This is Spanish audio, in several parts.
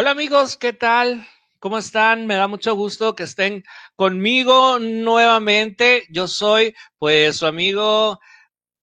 Hola amigos, ¿qué tal? ¿Cómo están? Me da mucho gusto que estén conmigo nuevamente. Yo soy pues su amigo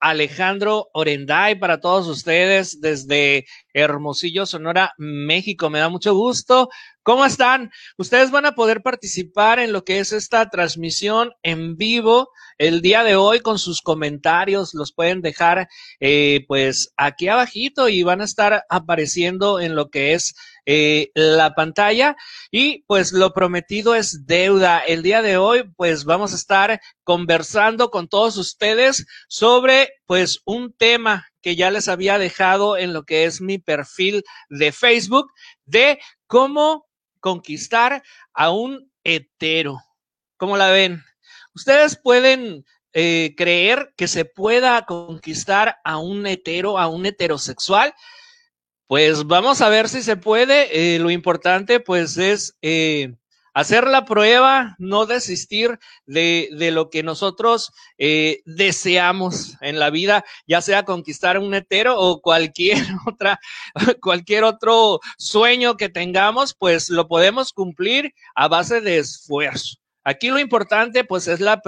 Alejandro Orenday para todos ustedes desde Hermosillo, Sonora, México. Me da mucho gusto. ¿Cómo están? Ustedes van a poder participar en lo que es esta transmisión en vivo el día de hoy con sus comentarios. Los pueden dejar eh, pues aquí abajito y van a estar apareciendo en lo que es eh, la pantalla. Y pues lo prometido es deuda. El día de hoy pues vamos a estar conversando con todos ustedes sobre pues un tema que ya les había dejado en lo que es mi perfil de Facebook de cómo conquistar a un hetero. ¿Cómo la ven? Ustedes pueden eh, creer que se pueda conquistar a un hetero, a un heterosexual. Pues vamos a ver si se puede. Eh, lo importante pues es eh, hacer la prueba, no desistir de, de lo que nosotros deseamos en la vida, ya sea conquistar un hetero o cualquier otra, cualquier otro sueño que tengamos, pues lo podemos cumplir a base de esfuerzo. Aquí lo importante pues es la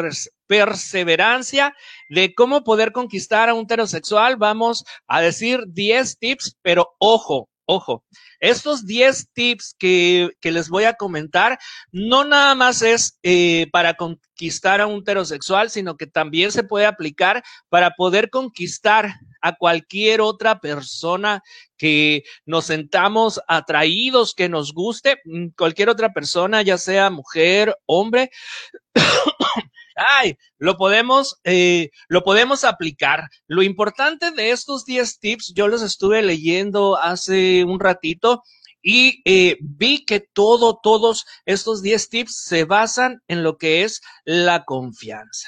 perseverancia de cómo poder conquistar a un heterosexual. Vamos a decir 10 tips, pero ojo, ojo, estos 10 tips que, que, les voy a comentar no nada más es eh, para conquistar a un heterosexual, sino que también se puede aplicar para poder conquistar a cualquier otra persona que nos sentamos atraídos, que nos guste, mm, cualquier otra persona, ya sea mujer, hombre. Ay, lo podemos, eh, lo podemos aplicar. Lo importante de estos 10 tips, yo los estuve leyendo hace un ratito y eh, vi que todo, todos estos 10 tips se basan en lo que es la confianza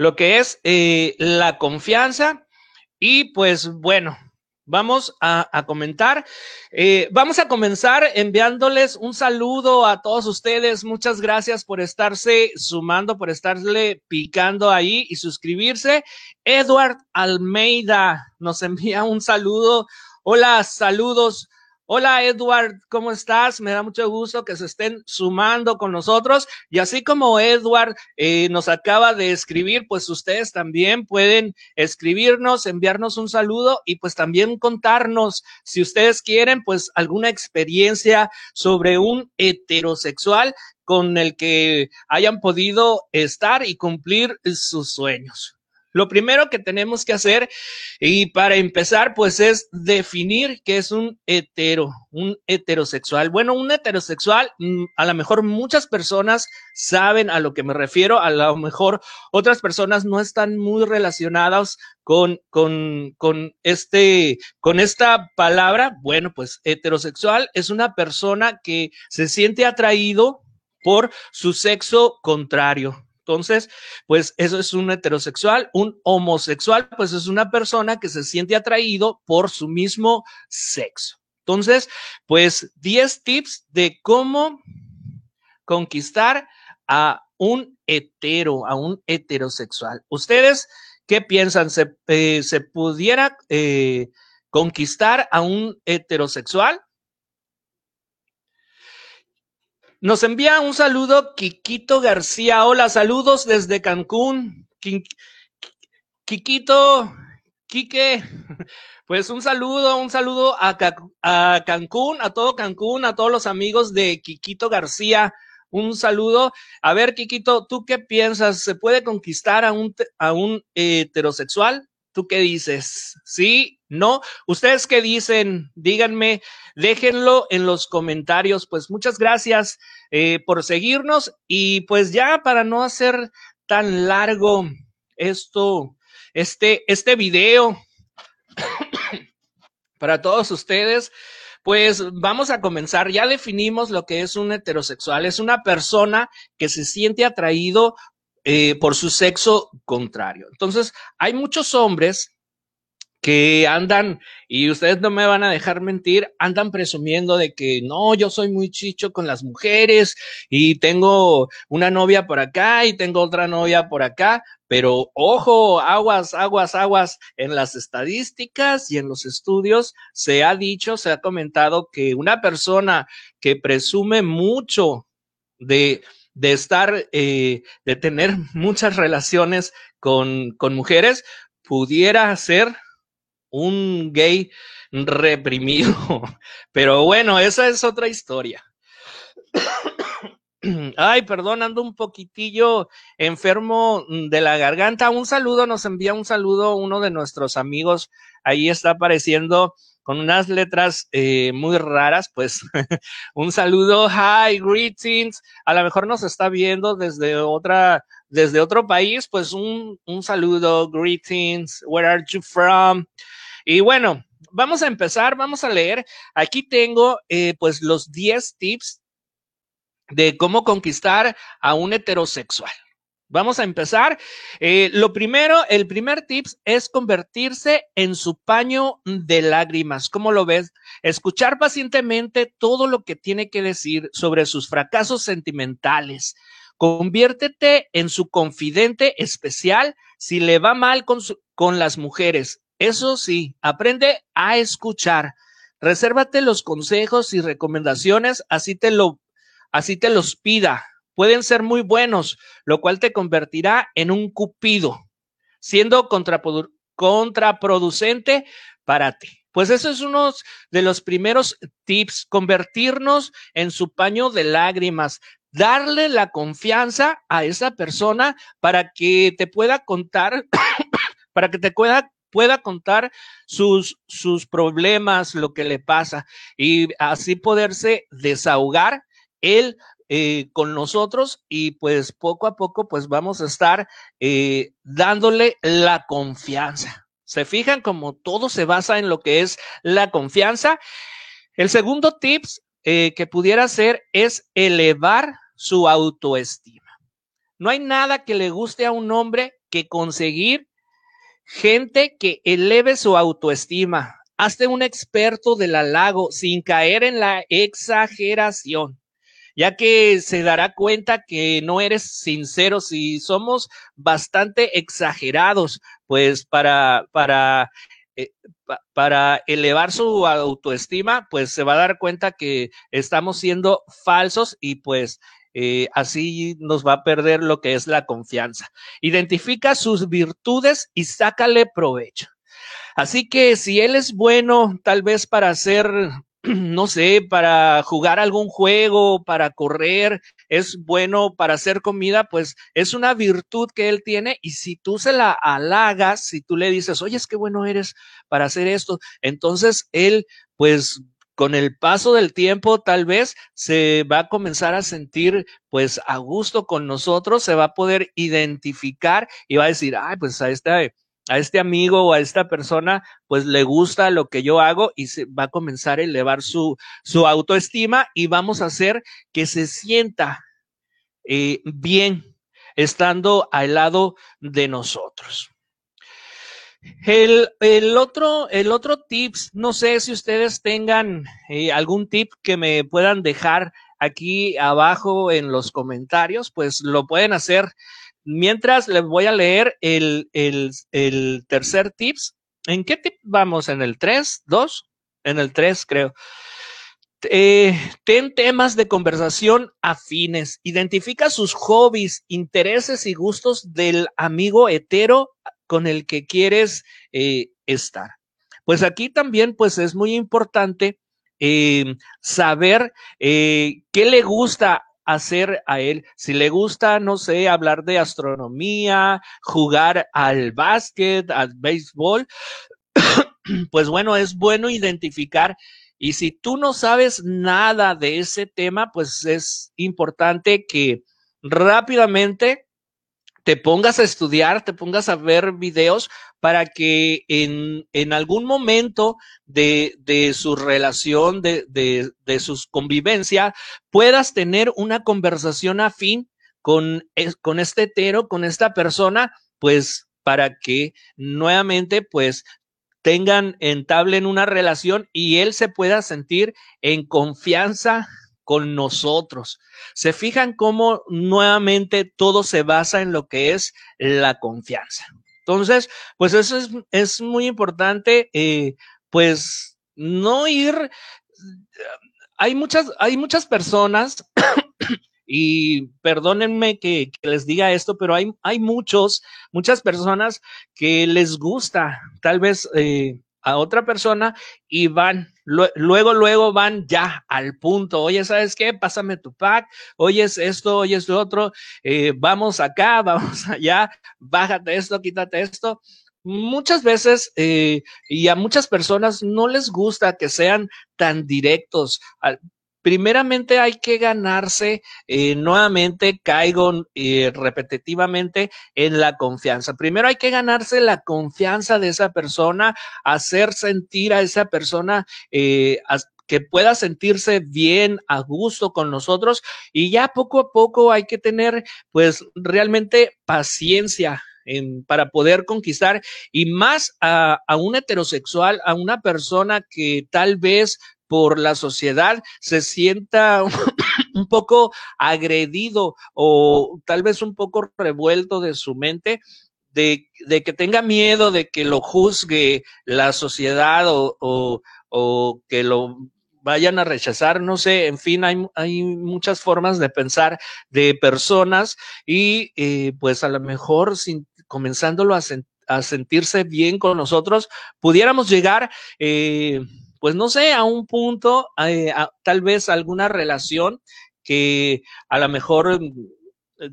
lo que es eh, la confianza. Y pues bueno, vamos a, comentar. Eh, vamos a comenzar enviándoles un saludo a todos ustedes. Muchas gracias por estarse sumando, por estarle picando ahí y suscribirse. Edward Almeida nos envía un saludo. Hola, saludos. Hola Edward, ¿cómo estás? Me da mucho gusto que se estén sumando con nosotros. Y así como Edward eh, nos acaba de escribir, pues ustedes también pueden escribirnos, enviarnos un saludo y pues también contarnos, si ustedes quieren, pues alguna experiencia sobre un heterosexual con el que hayan podido estar y cumplir sus sueños. Lo primero que tenemos que hacer y para empezar pues es definir qué es un hetero, un heterosexual. Bueno, un heterosexual, mm, a lo mejor muchas personas saben a lo que me refiero, a lo mejor otras personas no están muy relacionadas con, con, con este, con esta palabra. Bueno, pues heterosexual es una persona que se siente atraído por su sexo contrario. Entonces, pues eso es un heterosexual, un homosexual, pues es una persona que se siente atraído por su mismo sexo. Entonces, pues 10 tips de cómo conquistar a un hetero, a un heterosexual. ¿Ustedes qué piensan? ¿Se, eh, se pudiera eh, conquistar a un heterosexual? Nos envía un saludo Quiquito García. Hola, saludos desde Cancún. Quiquito, Quique, pues un saludo, un saludo a, a, Cancún, a todo Cancún, a todos los amigos de Quiquito García. Un saludo. A ver, Quiquito, ¿tú qué piensas? ¿Se puede conquistar a un, a un heterosexual? ¿Tú qué dices? ¿Sí? ¿No? ¿Ustedes qué dicen? Díganme, déjenlo en los comentarios. Pues muchas gracias eh, por seguirnos y pues ya para no hacer tan largo esto, este, este video para todos ustedes, pues vamos a comenzar. Ya definimos lo que es un heterosexual. Es una persona que se siente atraído eh, por su sexo contrario. Entonces, hay muchos hombres que andan, y ustedes no me van a dejar mentir, andan presumiendo de que no, yo soy muy chicho con las mujeres y tengo una novia por acá y tengo otra novia por acá, pero ojo, aguas, aguas, aguas, en las estadísticas y en los estudios se ha dicho, se ha comentado que una persona que presume mucho de, de estar, eh, de tener muchas relaciones con, con mujeres, pudiera ser un gay reprimido. Pero bueno, esa es otra historia. Ay, perdón, ando un poquitillo enfermo de la garganta. Un saludo, nos envía un saludo uno de nuestros amigos. Ahí está apareciendo con unas letras eh, muy raras, pues un saludo, hi, greetings. A lo mejor nos está viendo desde otra, desde otro país, pues un, un saludo, greetings, where are you from? Y bueno, vamos a empezar, vamos a leer. Aquí tengo eh, pues los 10 tips de cómo conquistar a un heterosexual. Vamos a empezar. Eh, lo primero, el primer tips es convertirse en su paño de lágrimas. ¿Cómo lo ves? Escuchar pacientemente todo lo que tiene que decir sobre sus fracasos sentimentales. Conviértete en su confidente especial si le va mal con, con las mujeres. Eso sí, aprende a escuchar. Resérvate los consejos y recomendaciones, así te lo, así te los pida. Pueden ser muy buenos, lo cual te convertirá en un cupido, siendo contraproducente para ti. Pues eso es uno de los primeros tips, convertirnos en su paño de lágrimas, darle la confianza a esa persona para que te pueda contar, para que te pueda pueda contar sus, sus problemas, lo que le pasa y así poderse desahogar él eh, con nosotros y pues poco a poco pues vamos a estar eh, dándole la confianza. Se fijan como todo se basa en lo que es la confianza. El segundo tips eh, que pudiera ser es elevar su autoestima. No hay nada que le guste a un hombre que conseguir Gente que eleve su autoestima. Hazte un experto del halago sin caer en la exageración, ya que se dará cuenta que no eres sincero si somos bastante exagerados, pues para, para, eh, para elevar su autoestima, pues se va a dar cuenta que estamos siendo falsos y pues eh, así nos va a perder lo que es la confianza. Identifica sus virtudes y sácale provecho. Así que si él es bueno, tal vez para hacer, no sé, para jugar algún juego, para correr, es bueno para hacer comida, pues es una virtud que él tiene y si tú se la halagas, si tú le dices, oye, es que bueno eres para hacer esto, entonces él pues con el paso del tiempo tal vez se va a comenzar a sentir pues a gusto con nosotros, se va a poder identificar y va a decir, ay, pues a este, a este amigo o a esta persona pues le gusta lo que yo hago y se va a comenzar a elevar su, su autoestima y vamos a hacer que se sienta eh, bien estando al lado de nosotros. El, el, otro, el otro tips, no sé si ustedes tengan eh, algún tip que me puedan dejar aquí abajo en los comentarios, pues lo pueden hacer. Mientras les voy a leer el, el, el tercer tips. ¿En qué tip vamos? ¿En el 3? ¿2? En el 3, creo. Eh, ten temas de conversación afines. Identifica sus hobbies, intereses y gustos del amigo hetero con el que quieres eh, estar. Pues aquí también, pues es muy importante eh, saber eh, qué le gusta hacer a él. Si le gusta, no sé, hablar de astronomía, jugar al básquet, al béisbol, pues bueno, es bueno identificar. Y si tú no sabes nada de ese tema, pues es importante que rápidamente te pongas a estudiar, te pongas a ver videos para que en, en algún momento de, de su relación, de, de, de su convivencia, puedas tener una conversación afín con, con este hetero, con esta persona, pues para que nuevamente, pues tengan, entablen una relación y él se pueda sentir en confianza con nosotros. Se fijan cómo nuevamente todo se basa en lo que es la confianza. Entonces, pues eso es, es muy importante, eh, pues no ir, hay muchas, hay muchas personas y perdónenme que, les diga esto, pero hay, hay muchos, muchas personas que les gusta tal vez eh, a otra persona y van, luego, luego van ya al punto. Oye, ¿sabes qué? Pásame tu pack. Oye, es esto, oye, es lo otro. Eh, vamos acá, vamos allá. Bájate esto, quítate esto. Muchas veces eh, y a muchas personas no les gusta que sean tan directos primeramente hay que ganarse, eh, nuevamente caigo eh, repetitivamente en la confianza. Primero hay que ganarse la confianza de esa persona, hacer sentir a esa persona eh, que pueda sentirse bien, a gusto con nosotros y ya poco a poco hay que tener pues realmente paciencia en, para poder conquistar y más a, a, un heterosexual, a una persona que tal vez por la sociedad se sienta un poco agredido o tal vez un poco revuelto de su mente, de, que tenga miedo de que lo juzgue la sociedad o, o, que lo vayan a rechazar, no sé, en fin, hay, hay muchas formas de pensar de personas y eh, pues a lo mejor sin, comenzándolo a, a, sentirse bien con nosotros, pudiéramos llegar eh, pues no sé, a un punto, eh, tal vez alguna relación que a lo mejor, eh,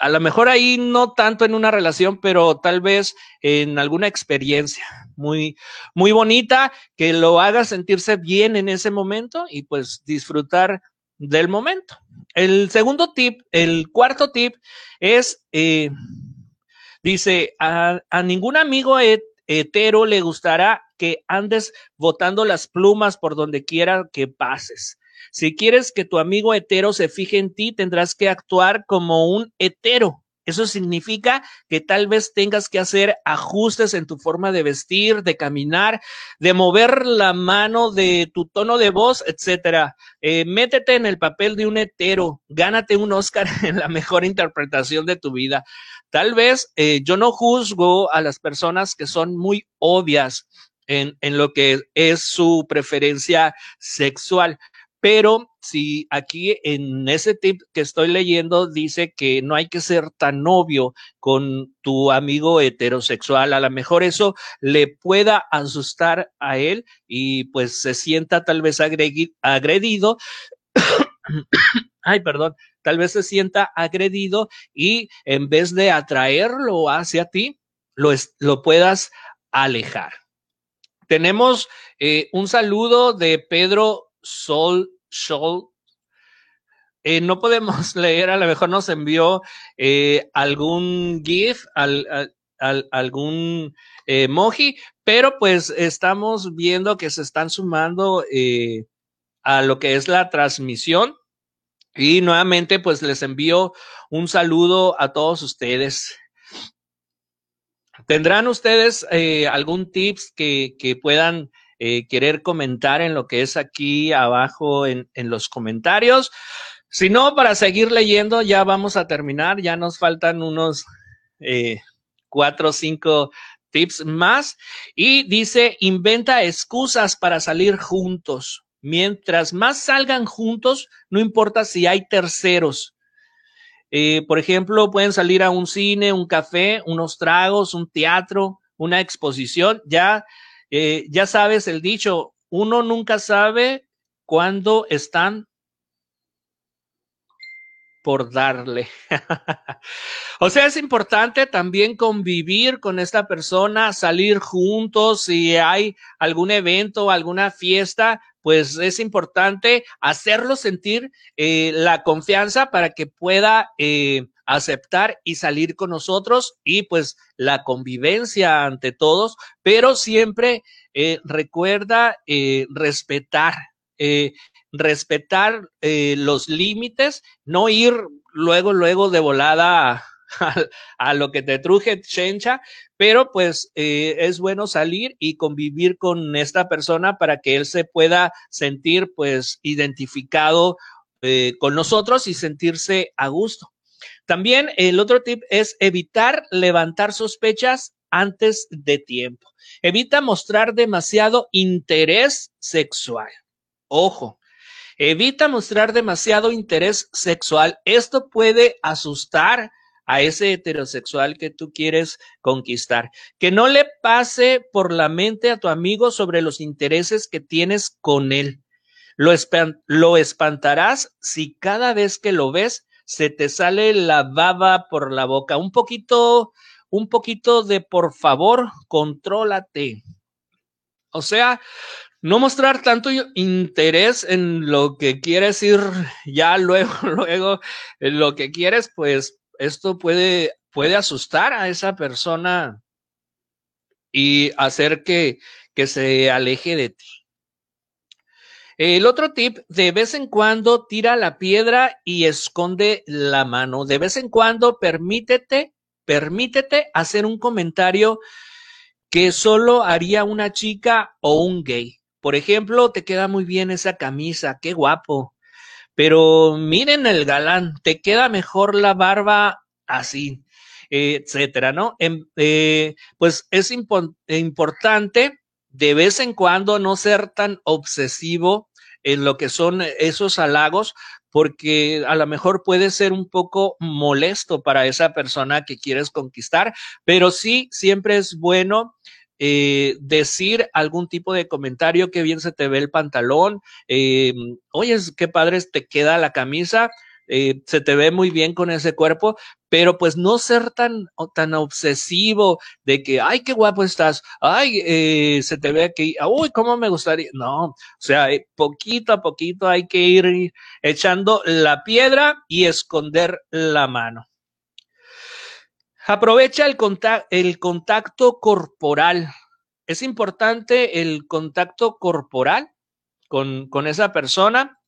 a lo mejor ahí no tanto en una relación, pero tal vez en alguna experiencia muy, muy bonita que lo haga sentirse bien en ese momento y pues disfrutar del momento. El segundo tip, el cuarto tip es, eh, dice, a, a ningún amigo hetero le gustará que andes botando las plumas por donde quiera que pases. Si quieres que tu amigo hetero se fije en ti, tendrás que actuar como un hetero. Eso significa que tal vez tengas que hacer ajustes en tu forma de vestir, de caminar, de mover la mano, de tu tono de voz, etcétera. Eh, métete en el papel de un hetero, gánate un Oscar en la mejor interpretación de tu vida. Tal vez eh, yo no juzgo a las personas que son muy obvias en, en lo que es su preferencia sexual. Pero si aquí en ese tip que estoy leyendo dice que no hay que ser tan obvio con tu amigo heterosexual, a lo mejor eso le pueda asustar a él y pues se sienta tal vez agredido. Ay, perdón, tal vez se sienta agredido y en vez de atraerlo hacia ti, lo, lo puedas alejar. Tenemos eh, un saludo de Pedro Sol, Sol. Eh, no podemos leer, a lo mejor nos envió eh, algún GIF, al, al, algún emoji, pero pues estamos viendo que se están sumando a lo que es la transmisión. Y nuevamente, pues les envío un saludo a todos ustedes. ¿Tendrán ustedes eh, algún tips que puedan eh, querer comentar en lo que es aquí abajo en, en los comentarios? Si no, para seguir leyendo, ya vamos a terminar. Ya nos faltan unos eh, cuatro o cinco tips más. Y dice, inventa excusas para salir juntos. Mientras más salgan juntos, no importa si hay terceros. Eh, por ejemplo, pueden salir a un cine, un café, unos tragos, un teatro, una exposición. Ya, eh, ya sabes el dicho, uno nunca sabe cuándo están por darle. o sea, es importante también convivir con esta persona, salir juntos, si hay algún evento, alguna fiesta, pues es importante hacerlo sentir eh, la confianza para que pueda eh, aceptar y salir con nosotros y pues la convivencia ante todos, pero siempre eh, recuerda respetar, respetar los límites, no ir luego, luego de volada a, lo que te truje chencha, pero pues eh, es bueno salir y convivir con esta persona para que él se pueda sentir pues identificado eh, con nosotros y sentirse a gusto. También el otro tip es evitar levantar sospechas antes de tiempo. Evita mostrar demasiado interés sexual. Ojo, evita mostrar demasiado interés sexual. Esto puede asustar a ese heterosexual que tú quieres conquistar. Que no le pase por la mente a tu amigo sobre los intereses que tienes con él. Lo, lo espantarás si cada vez que lo ves se te sale la baba por la boca. Un poquito un poquito de por favor, contrólate. O sea, no mostrar tanto interés en lo que quieres ir ya luego, luego, en lo que quieres, pues esto puede, puede asustar a esa persona y hacer que, que se aleje de ti. El otro tip, de vez en cuando tira la piedra y esconde la mano. De vez en cuando permítete permítete hacer un comentario que solo haría una chica o un gay. Por ejemplo, te queda muy bien esa camisa, qué guapo. Pero miren el galán, te queda mejor la barba así, etcétera, ¿no? Em, eh, pues es importante de vez en cuando no ser tan obsesivo en lo que son esos halagos, porque a lo mejor puede ser un poco molesto para esa persona que quieres conquistar, pero sí, siempre es bueno eh, decir algún tipo de comentario, que bien se te ve el pantalón, eh, oye, qué padre te queda la camisa, eh, se te ve muy bien con ese cuerpo, pero pues no ser tan, tan obsesivo de que, ay, qué guapo estás, ay, eh, se te ve aquí, uy, cómo me gustaría. No, o sea, eh, poquito a poquito hay que ir echando la piedra y esconder la mano. Aprovecha el, el contacto corporal. Es importante el contacto corporal con, con esa persona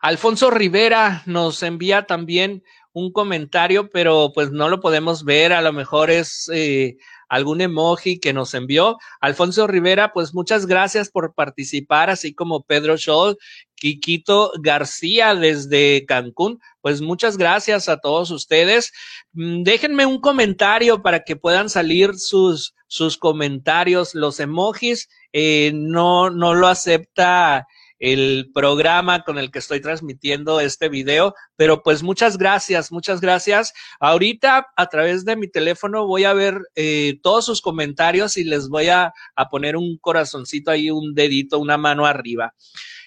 Alfonso Rivera nos envía también un comentario, pero pues no lo podemos ver, a lo mejor es eh, algún emoji que nos envió. Alfonso Rivera, pues muchas gracias por participar, así como Pedro Scholl, Quiquito García desde Cancún, pues muchas gracias a todos ustedes. Mm, déjenme un comentario para que puedan salir sus, sus comentarios, los emojis, eh, no, no lo acepta el programa con el que estoy transmitiendo este video. Pero pues muchas gracias, muchas gracias. Ahorita a través de mi teléfono voy a ver eh, todos sus comentarios y les voy a, poner un corazoncito ahí, un dedito, una mano arriba.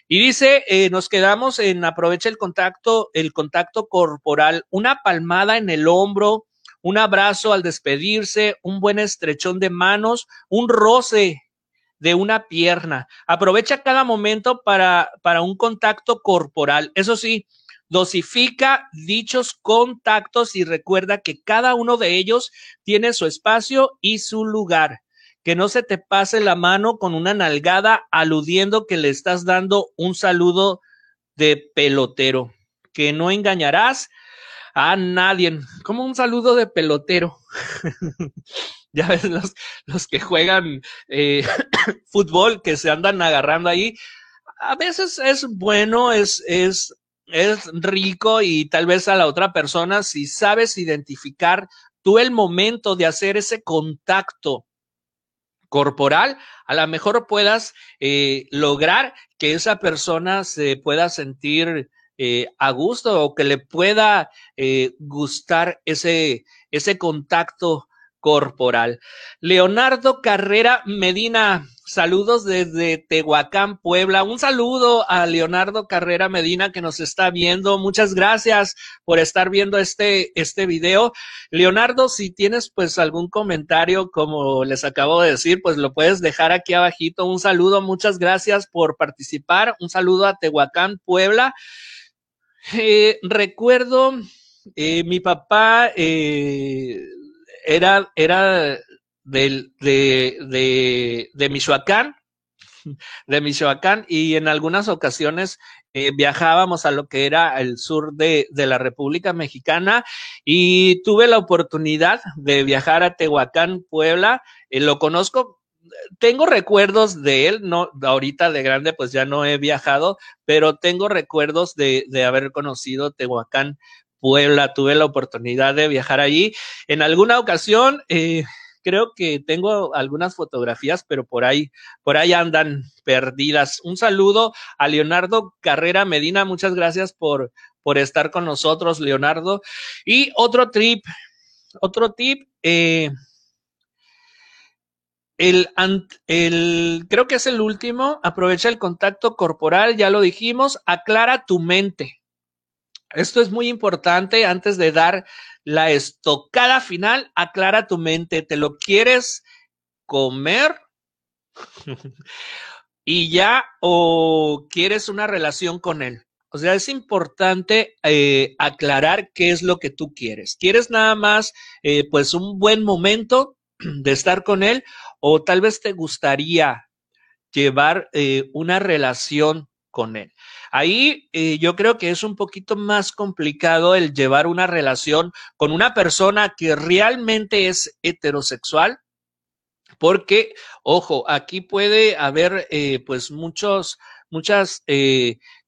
Y dice, eh, nos quedamos en aprovecha el contacto, el contacto corporal, una palmada en el hombro, un abrazo al despedirse, un buen estrechón de manos, un roce de una pierna. Aprovecha cada momento para, para un contacto corporal. Eso sí, dosifica dichos contactos y recuerda que cada uno de ellos tiene su espacio y su lugar. Que no se te pase la mano con una nalgada aludiendo que le estás dando un saludo de pelotero. Que no engañarás a nadie. Como un saludo de pelotero. ya ves los, los que juegan eh, fútbol, que se andan agarrando ahí. A veces es bueno, es, es, es rico y tal vez a la otra persona, si sabes identificar tú el momento de hacer ese contacto corporal, a lo mejor puedas eh, lograr que esa persona se pueda sentir eh, a gusto o que le pueda eh, gustar ese, ese contacto corporal. Leonardo Carrera Medina, saludos desde Tehuacán, Puebla. Un saludo a Leonardo Carrera Medina que nos está viendo. Muchas gracias por estar viendo este, este video. Leonardo, si tienes pues algún comentario, como les acabo de decir, pues lo puedes dejar aquí abajito. Un saludo, muchas gracias por participar. Un saludo a Tehuacán, Puebla. Eh, recuerdo, eh, mi papá eh, era, era del, de, de, Michoacán, de Michoacán, y en algunas ocasiones eh, viajábamos a lo que era el sur de, de, la República Mexicana y tuve la oportunidad de viajar a Tehuacán, Puebla. Eh, lo conozco, tengo recuerdos de él, no, ahorita de grande pues ya no he viajado, pero tengo recuerdos de, de haber conocido Tehuacán, Puebla. Tuve la oportunidad de viajar allí. En alguna ocasión, eh, creo que tengo algunas fotografías, pero por ahí, por ahí andan perdidas. Un saludo a Leonardo Carrera Medina, muchas gracias por, por estar con nosotros, Leonardo. Y otro trip, otro tip, eh, el, el, creo que es el último, aprovecha el contacto corporal, ya lo dijimos, aclara tu mente. Esto es muy importante antes de dar la estocada final, aclara tu mente, ¿te lo quieres comer? y ya o quieres una relación con él. O sea, es importante eh, aclarar qué es lo que tú quieres. ¿Quieres nada más, eh, pues, un buen momento de estar con él o tal vez te gustaría llevar eh, una relación con él? Ahí eh, yo creo que es un poquito más complicado el llevar una relación con una persona que realmente es heterosexual, porque, ojo, aquí puede haber eh, pues muchos, muchas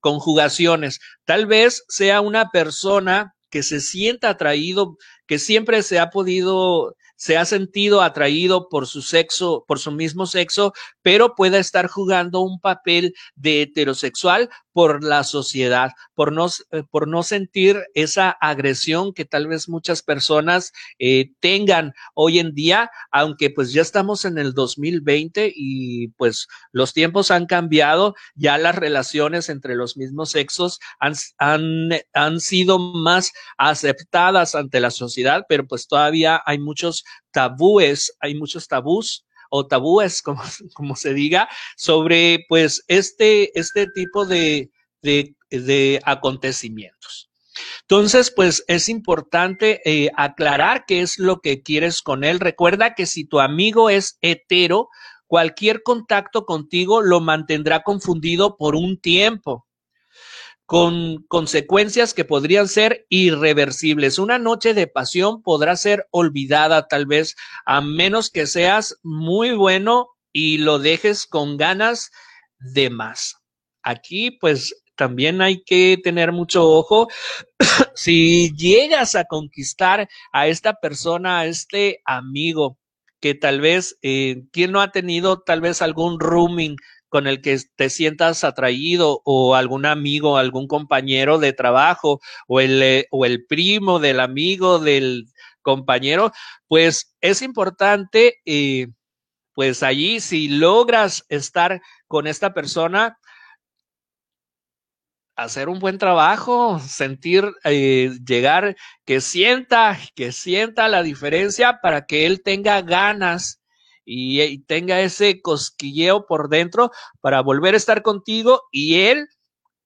conjugaciones. Tal vez sea una persona que se sienta atraído, que siempre se ha podido se ha sentido atraído por su sexo, por su mismo sexo, pero pueda estar jugando un papel de heterosexual por la sociedad, por no, eh, por no sentir esa agresión que tal vez muchas personas eh, tengan hoy en día, aunque pues ya estamos en el 2020 y pues los tiempos han cambiado, ya las relaciones entre los mismos sexos han, han, han sido más aceptadas ante la sociedad, pero pues todavía hay muchos tabúes, hay muchos tabús o tabúes, como, se diga, sobre pues este, este tipo de, de, de acontecimientos. Entonces, pues es importante eh, aclarar qué es lo que quieres con él. Recuerda que si tu amigo es hetero, cualquier contacto contigo lo mantendrá confundido por un tiempo con consecuencias que podrían ser irreversibles. Una noche de pasión podrá ser olvidada tal vez, a menos que seas muy bueno y lo dejes con ganas de más. Aquí pues también hay que tener mucho ojo. si llegas a conquistar a esta persona, a este amigo, que tal vez, eh, quien no ha tenido tal vez algún rooming con el que te sientas atraído o algún amigo, algún compañero de trabajo o el, eh, o el primo del amigo del compañero, pues es importante, eh, pues allí si logras estar con esta persona, hacer un buen trabajo, sentir, eh, llegar, que sienta, que sienta la diferencia para que él tenga ganas y, tenga ese cosquilleo por dentro para volver a estar contigo y él,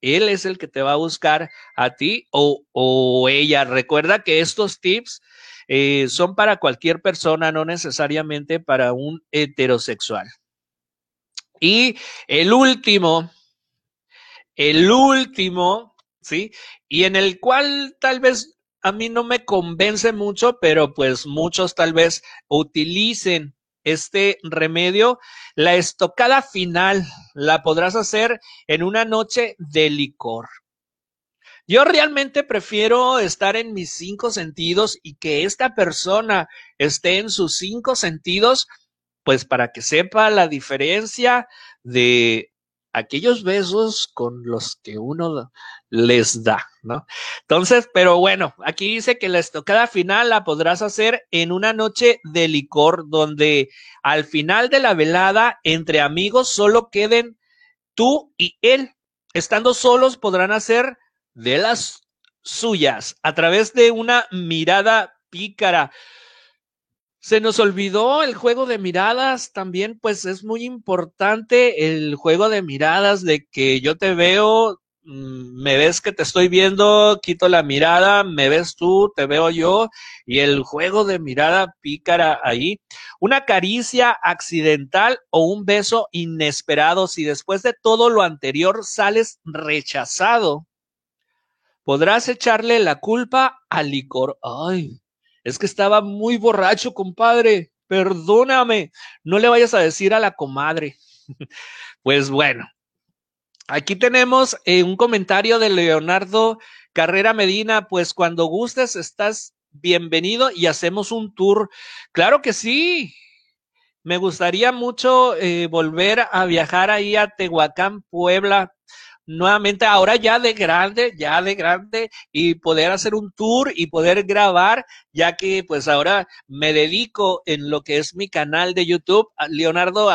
él es el que te va a buscar a ti o, o ella. Recuerda que estos tips eh, son para cualquier persona, no necesariamente para un heterosexual. Y el último, el último, ¿sí? Y en el cual tal vez a mí no me convence mucho, pero pues muchos tal vez utilicen este remedio, la estocada final la podrás hacer en una noche de licor. Yo realmente prefiero estar en mis cinco sentidos y que esta persona esté en sus cinco sentidos, pues para que sepa la diferencia de aquellos besos con los que uno les da, ¿no? Entonces, pero bueno, aquí dice que la estocada final la podrás hacer en una noche de licor donde al final de la velada entre amigos solo queden tú y él. Estando solos podrán hacer de las suyas a través de una mirada pícara. Se nos olvidó el juego de miradas también, pues es muy importante el juego de miradas de que yo te veo mm, me ves que te estoy viendo, quito la mirada, me ves tú, te veo yo, y el juego de mirada pícara ahí. Una caricia accidental o un beso inesperado, si después de todo lo anterior sales rechazado, podrás echarle la culpa al licor. Ay, es que estaba muy borracho, compadre. Perdóname. No le vayas a decir a la comadre. pues bueno, aquí tenemos eh, un comentario de Leonardo Carrera Medina. Pues cuando gustes, estás bienvenido y hacemos un tour. Claro que sí. Me gustaría mucho eh, volver a viajar ahí a Tehuacán, Puebla nuevamente ahora ya de grande, ya de grande y poder hacer un tour y poder grabar, ya que pues ahora me dedico en lo que es mi canal de YouTube. Leonardo,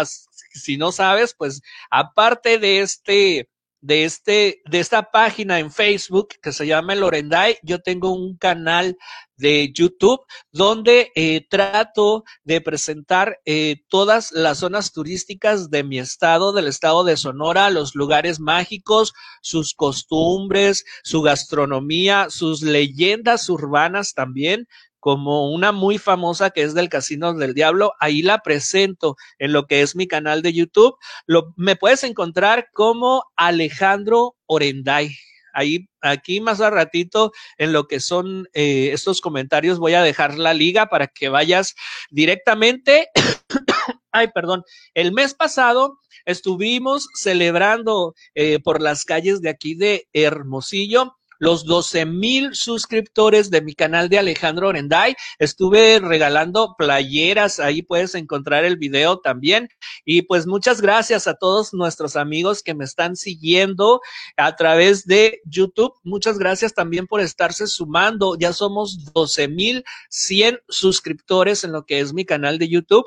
si no sabes, pues aparte de este de este, de esta página en Facebook que se llama Lorenday, yo tengo un canal de YouTube donde eh, trato de presentar eh, todas las zonas turísticas de mi estado, del estado de Sonora, los lugares mágicos, sus costumbres, su gastronomía, sus leyendas urbanas también como una muy famosa que es del Casino del Diablo. Ahí la presento en lo que es mi canal de YouTube. Lo, me puedes encontrar como Alejandro Orenday. Ahí, aquí más a ratito, en lo que son eh, estos comentarios, voy a dejar la liga para que vayas directamente. Ay, perdón. El mes pasado estuvimos celebrando eh, por las calles de aquí de Hermosillo los 12 mil suscriptores de mi canal de Alejandro Orenday. Estuve regalando playeras, ahí puedes encontrar el video también. Y pues muchas gracias a todos nuestros amigos que me están siguiendo a través de YouTube. Muchas gracias también por estarse sumando. Ya somos 12 mil 100 suscriptores en lo que es mi canal de YouTube.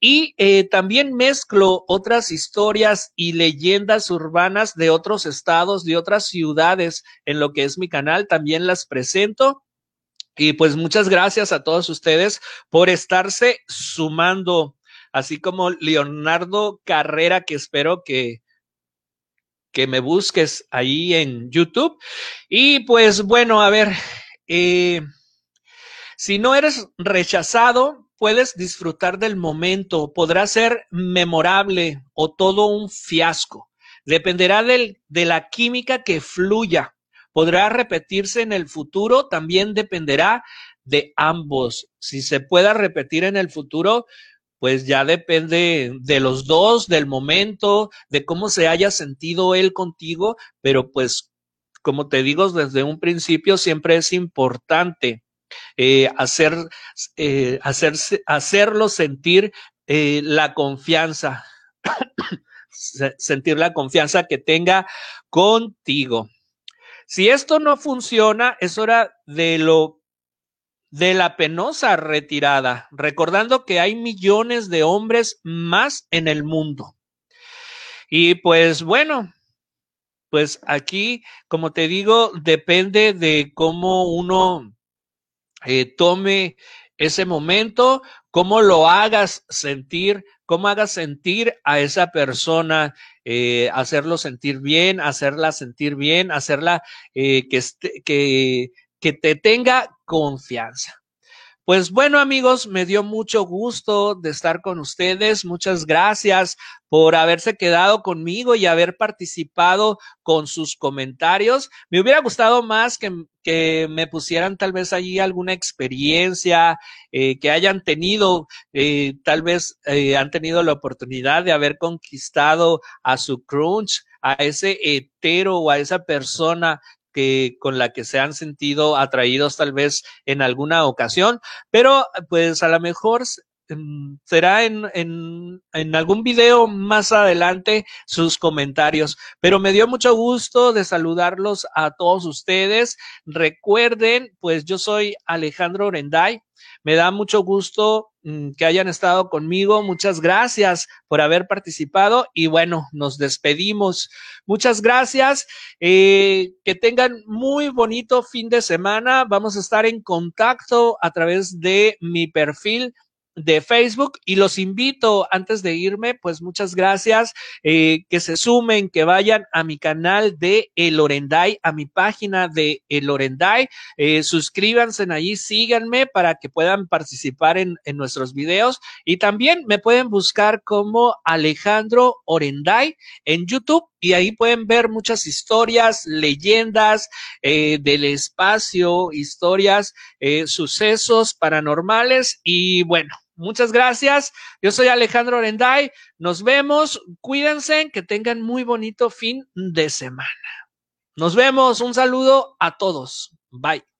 Y eh, también mezclo otras historias y leyendas urbanas de otros estados, de otras ciudades en lo que es mi canal, también las presento. Y pues muchas gracias a todos ustedes por estarse sumando, así como Leonardo Carrera, que espero que, que me busques ahí en YouTube. Y pues bueno, a ver, eh, si no eres rechazado, puedes disfrutar del momento, podrá ser memorable o todo un fiasco. Dependerá del, de la química que fluya podrá repetirse en el futuro, también dependerá de ambos. Si se pueda repetir en el futuro, pues ya depende de los dos, del momento, de cómo se haya sentido él contigo, pero pues como te digo desde un principio, siempre es importante eh, hacer, eh, hacerlo sentir eh, la confianza, sentir la confianza que tenga contigo. Si esto no funciona, es hora de lo de la penosa retirada, recordando que hay millones de hombres más en el mundo. Y pues bueno, pues aquí, como te digo, depende de cómo uno eh, tome ese momento, cómo lo hagas sentir, cómo hagas sentir a esa persona, eh, hacerlo sentir bien, hacerla sentir bien, hacerla eh, que, que, que te tenga confianza. Pues bueno amigos, me dio mucho gusto de estar con ustedes. Muchas gracias por haberse quedado conmigo y haber participado con sus comentarios. Me hubiera gustado más que, que me pusieran tal vez allí alguna experiencia eh, que hayan tenido, eh, tal vez eh, han tenido la oportunidad de haber conquistado a su crunch, a ese hetero o a esa persona con la que se han sentido atraídos tal vez en alguna ocasión, pero pues a lo mejor mm, será en, en, en, algún video más adelante sus comentarios. Pero me dio mucho gusto de saludarlos a todos ustedes. Recuerden, pues yo soy Alejandro Orenday. Me da mucho gusto mm, que hayan estado conmigo. Muchas gracias por haber participado y bueno, nos despedimos. Muchas gracias. Eh, que tengan muy bonito fin de semana. Vamos a estar en contacto a través de mi perfil de Facebook y los invito antes de irme, pues muchas gracias, eh, que se sumen, que vayan a mi canal de El Orenday, a mi página de El Orenday, eh, suscríbanse allí, síganme para que puedan participar en, en nuestros videos. Y también me pueden buscar como Alejandro Orenday en YouTube y ahí pueden ver muchas historias, leyendas eh, del espacio, historias, eh, sucesos paranormales y bueno, Muchas gracias. Yo soy Alejandro Orenday. Nos vemos. Cuídense, que tengan muy bonito fin de semana. Nos vemos. Un saludo a todos. Bye.